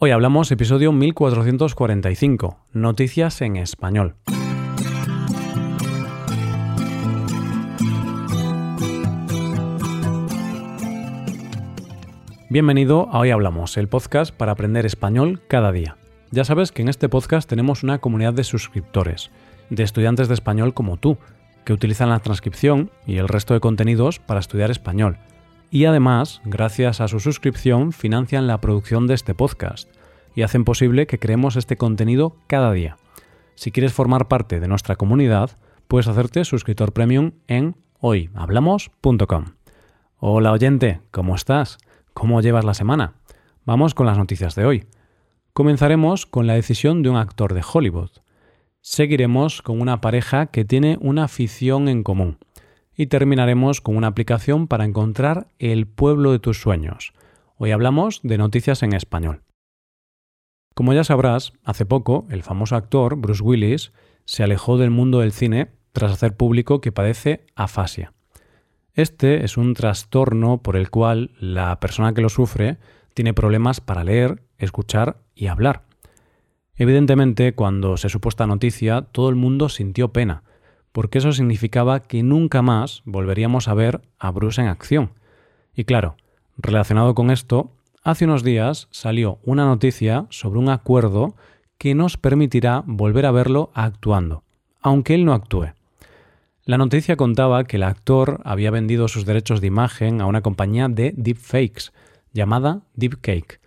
Hoy hablamos episodio 1445, Noticias en Español. Bienvenido a Hoy Hablamos, el podcast para aprender español cada día. Ya sabes que en este podcast tenemos una comunidad de suscriptores, de estudiantes de español como tú, que utilizan la transcripción y el resto de contenidos para estudiar español y además, gracias a su suscripción, financian la producción de este podcast y hacen posible que creemos este contenido cada día. Si quieres formar parte de nuestra comunidad, puedes hacerte suscriptor premium en hoyhablamos.com. Hola oyente, ¿cómo estás? ¿Cómo llevas la semana? Vamos con las noticias de hoy. Comenzaremos con la decisión de un actor de Hollywood. Seguiremos con una pareja que tiene una afición en común y terminaremos con una aplicación para encontrar el pueblo de tus sueños. Hoy hablamos de noticias en español. Como ya sabrás, hace poco el famoso actor Bruce Willis se alejó del mundo del cine tras hacer público que padece afasia. Este es un trastorno por el cual la persona que lo sufre tiene problemas para leer, escuchar y hablar. Evidentemente, cuando se supo esta noticia, todo el mundo sintió pena, porque eso significaba que nunca más volveríamos a ver a Bruce en acción. Y claro, relacionado con esto, hace unos días salió una noticia sobre un acuerdo que nos permitirá volver a verlo actuando, aunque él no actúe. La noticia contaba que el actor había vendido sus derechos de imagen a una compañía de deepfakes llamada Deepcake,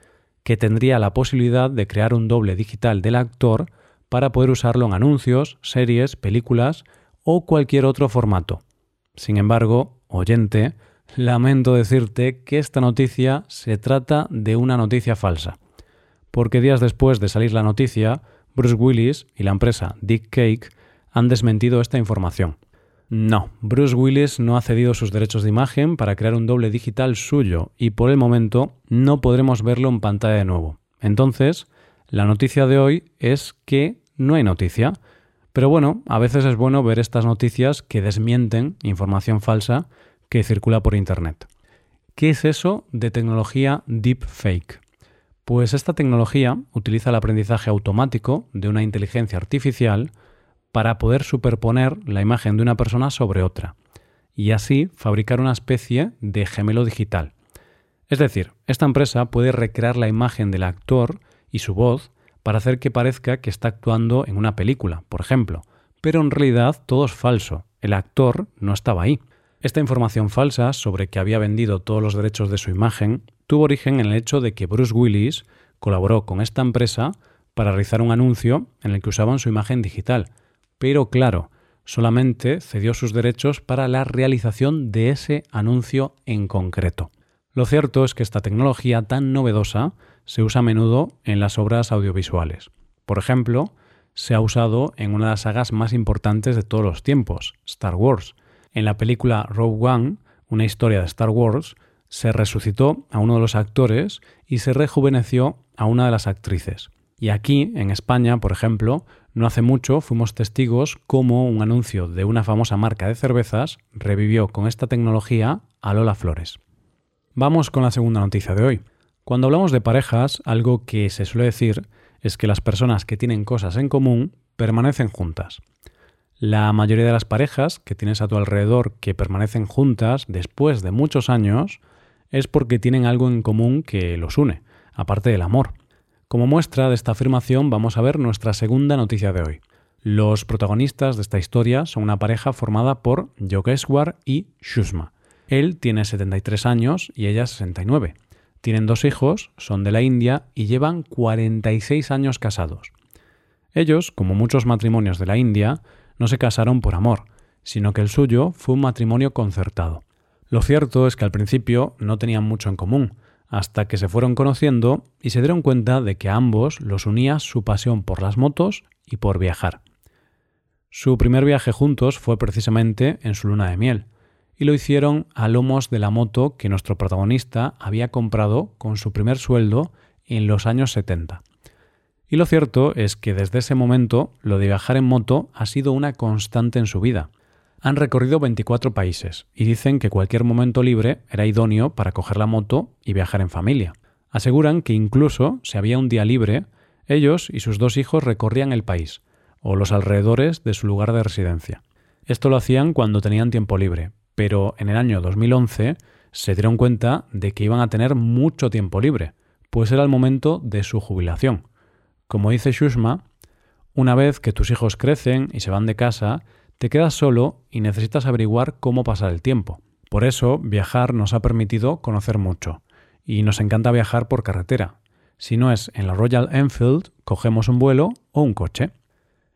que tendría la posibilidad de crear un doble digital del actor para poder usarlo en anuncios, series, películas o cualquier otro formato. Sin embargo, oyente, lamento decirte que esta noticia se trata de una noticia falsa, porque días después de salir la noticia, Bruce Willis y la empresa Dick Cake han desmentido esta información. No, Bruce Willis no ha cedido sus derechos de imagen para crear un doble digital suyo y por el momento no podremos verlo en pantalla de nuevo. Entonces, la noticia de hoy es que no hay noticia, pero bueno, a veces es bueno ver estas noticias que desmienten información falsa que circula por Internet. ¿Qué es eso de tecnología deepfake? Pues esta tecnología utiliza el aprendizaje automático de una inteligencia artificial para poder superponer la imagen de una persona sobre otra y así fabricar una especie de gemelo digital. Es decir, esta empresa puede recrear la imagen del actor y su voz para hacer que parezca que está actuando en una película, por ejemplo, pero en realidad todo es falso, el actor no estaba ahí. Esta información falsa sobre que había vendido todos los derechos de su imagen tuvo origen en el hecho de que Bruce Willis colaboró con esta empresa para realizar un anuncio en el que usaban su imagen digital, pero claro, solamente cedió sus derechos para la realización de ese anuncio en concreto. Lo cierto es que esta tecnología tan novedosa se usa a menudo en las obras audiovisuales. Por ejemplo, se ha usado en una de las sagas más importantes de todos los tiempos, Star Wars. En la película Rogue One, una historia de Star Wars, se resucitó a uno de los actores y se rejuveneció a una de las actrices. Y aquí, en España, por ejemplo, no hace mucho fuimos testigos cómo un anuncio de una famosa marca de cervezas revivió con esta tecnología a Lola Flores. Vamos con la segunda noticia de hoy. Cuando hablamos de parejas, algo que se suele decir es que las personas que tienen cosas en común permanecen juntas. La mayoría de las parejas que tienes a tu alrededor que permanecen juntas después de muchos años es porque tienen algo en común que los une, aparte del amor. Como muestra de esta afirmación vamos a ver nuestra segunda noticia de hoy. Los protagonistas de esta historia son una pareja formada por Yogeshwar y Shushma. Él tiene 73 años y ella 69. Tienen dos hijos, son de la India y llevan 46 años casados. Ellos, como muchos matrimonios de la India, no se casaron por amor, sino que el suyo fue un matrimonio concertado. Lo cierto es que al principio no tenían mucho en común, hasta que se fueron conociendo y se dieron cuenta de que a ambos los unía su pasión por las motos y por viajar. Su primer viaje juntos fue precisamente en su luna de miel, y lo hicieron a lomos de la moto que nuestro protagonista había comprado con su primer sueldo en los años 70. Y lo cierto es que desde ese momento lo de viajar en moto ha sido una constante en su vida. Han recorrido 24 países y dicen que cualquier momento libre era idóneo para coger la moto y viajar en familia. Aseguran que incluso si había un día libre, ellos y sus dos hijos recorrían el país, o los alrededores de su lugar de residencia. Esto lo hacían cuando tenían tiempo libre, pero en el año 2011 se dieron cuenta de que iban a tener mucho tiempo libre, pues era el momento de su jubilación. Como dice Shushma, una vez que tus hijos crecen y se van de casa, te quedas solo y necesitas averiguar cómo pasar el tiempo. Por eso, viajar nos ha permitido conocer mucho. Y nos encanta viajar por carretera. Si no es en la Royal Enfield, cogemos un vuelo o un coche.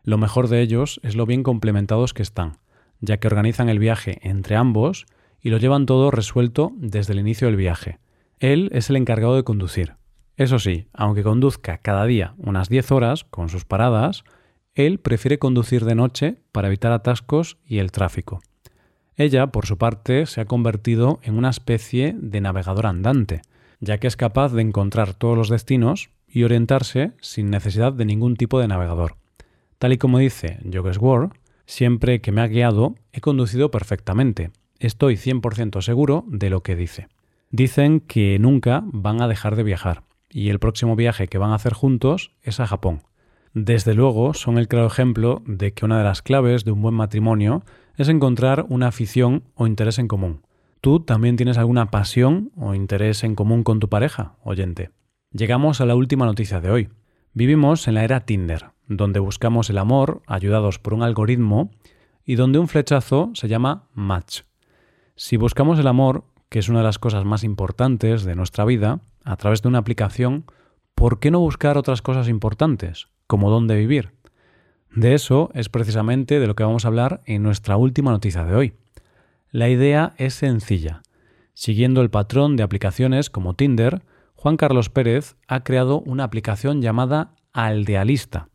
Lo mejor de ellos es lo bien complementados que están, ya que organizan el viaje entre ambos y lo llevan todo resuelto desde el inicio del viaje. Él es el encargado de conducir. Eso sí, aunque conduzca cada día unas 10 horas con sus paradas, él prefiere conducir de noche para evitar atascos y el tráfico. Ella, por su parte, se ha convertido en una especie de navegador andante, ya que es capaz de encontrar todos los destinos y orientarse sin necesidad de ningún tipo de navegador. Tal y como dice Yogeswar, siempre que me ha guiado he conducido perfectamente. Estoy 100% seguro de lo que dice. Dicen que nunca van a dejar de viajar y el próximo viaje que van a hacer juntos es a Japón. Desde luego son el claro ejemplo de que una de las claves de un buen matrimonio es encontrar una afición o interés en común. ¿Tú también tienes alguna pasión o interés en común con tu pareja, oyente? Llegamos a la última noticia de hoy. Vivimos en la era Tinder, donde buscamos el amor ayudados por un algoritmo y donde un flechazo se llama match. Si buscamos el amor, que es una de las cosas más importantes de nuestra vida, a través de una aplicación, ¿por qué no buscar otras cosas importantes, como dónde vivir? De eso es precisamente de lo que vamos a hablar en nuestra última noticia de hoy. La idea es sencilla. Siguiendo el patrón de aplicaciones como Tinder, Juan Carlos Pérez ha creado una aplicación llamada Aldealista.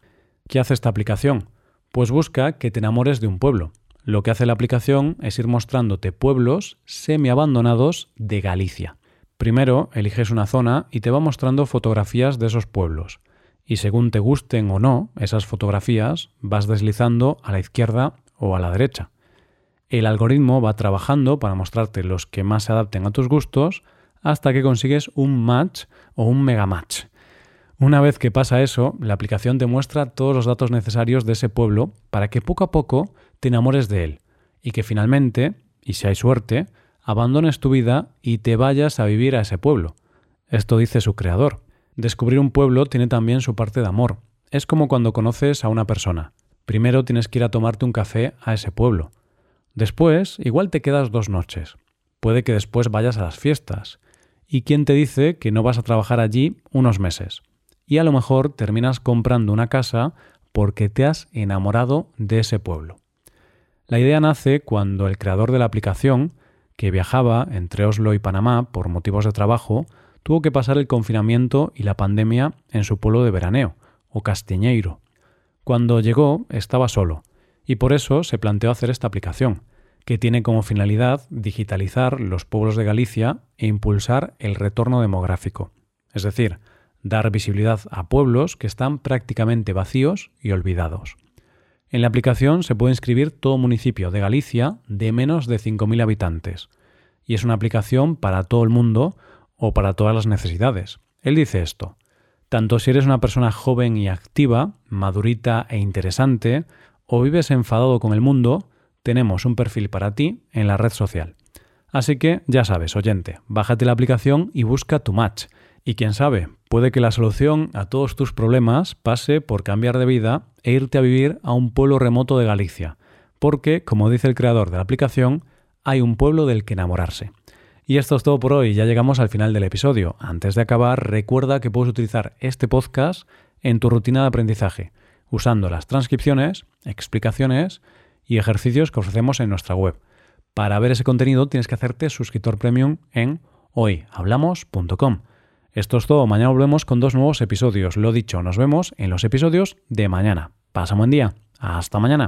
¿Qué hace esta aplicación? Pues busca que te enamores de un pueblo. Lo que hace la aplicación es ir mostrándote pueblos semi-abandonados de Galicia. Primero eliges una zona y te va mostrando fotografías de esos pueblos. Y según te gusten o no esas fotografías, vas deslizando a la izquierda o a la derecha. El algoritmo va trabajando para mostrarte los que más se adapten a tus gustos hasta que consigues un match o un mega match. Una vez que pasa eso, la aplicación te muestra todos los datos necesarios de ese pueblo para que poco a poco te enamores de él y que finalmente, y si hay suerte, abandones tu vida y te vayas a vivir a ese pueblo. Esto dice su creador. Descubrir un pueblo tiene también su parte de amor. Es como cuando conoces a una persona. Primero tienes que ir a tomarte un café a ese pueblo. Después, igual te quedas dos noches. Puede que después vayas a las fiestas ¿Y quién te dice que no vas a trabajar allí unos meses? Y a lo mejor terminas comprando una casa porque te has enamorado de ese pueblo. La idea nace cuando el creador de la aplicación, que viajaba entre Oslo y Panamá por motivos de trabajo, tuvo que pasar el confinamiento y la pandemia en su pueblo de veraneo, o Castiñeiro. Cuando llegó estaba solo, y por eso se planteó hacer esta aplicación, que tiene como finalidad digitalizar los pueblos de Galicia e impulsar el retorno demográfico, es decir, dar visibilidad a pueblos que están prácticamente vacíos y olvidados. En la aplicación se puede inscribir todo municipio de Galicia de menos de 5.000 habitantes, y es una aplicación para todo el mundo o para todas las necesidades. Él dice esto, tanto si eres una persona joven y activa, madurita e interesante, o vives enfadado con el mundo, tenemos un perfil para ti en la red social. Así que ya sabes, oyente, bájate la aplicación y busca tu match. Y quién sabe, puede que la solución a todos tus problemas pase por cambiar de vida e irte a vivir a un pueblo remoto de Galicia, porque, como dice el creador de la aplicación, hay un pueblo del que enamorarse. Y esto es todo por hoy, ya llegamos al final del episodio. Antes de acabar, recuerda que puedes utilizar este podcast en tu rutina de aprendizaje, usando las transcripciones, explicaciones y ejercicios que ofrecemos en nuestra web. Para ver ese contenido tienes que hacerte suscriptor premium en hoyhablamos.com. Esto es todo, mañana volvemos con dos nuevos episodios. Lo dicho, nos vemos en los episodios de mañana. Pasa un buen día. Hasta mañana.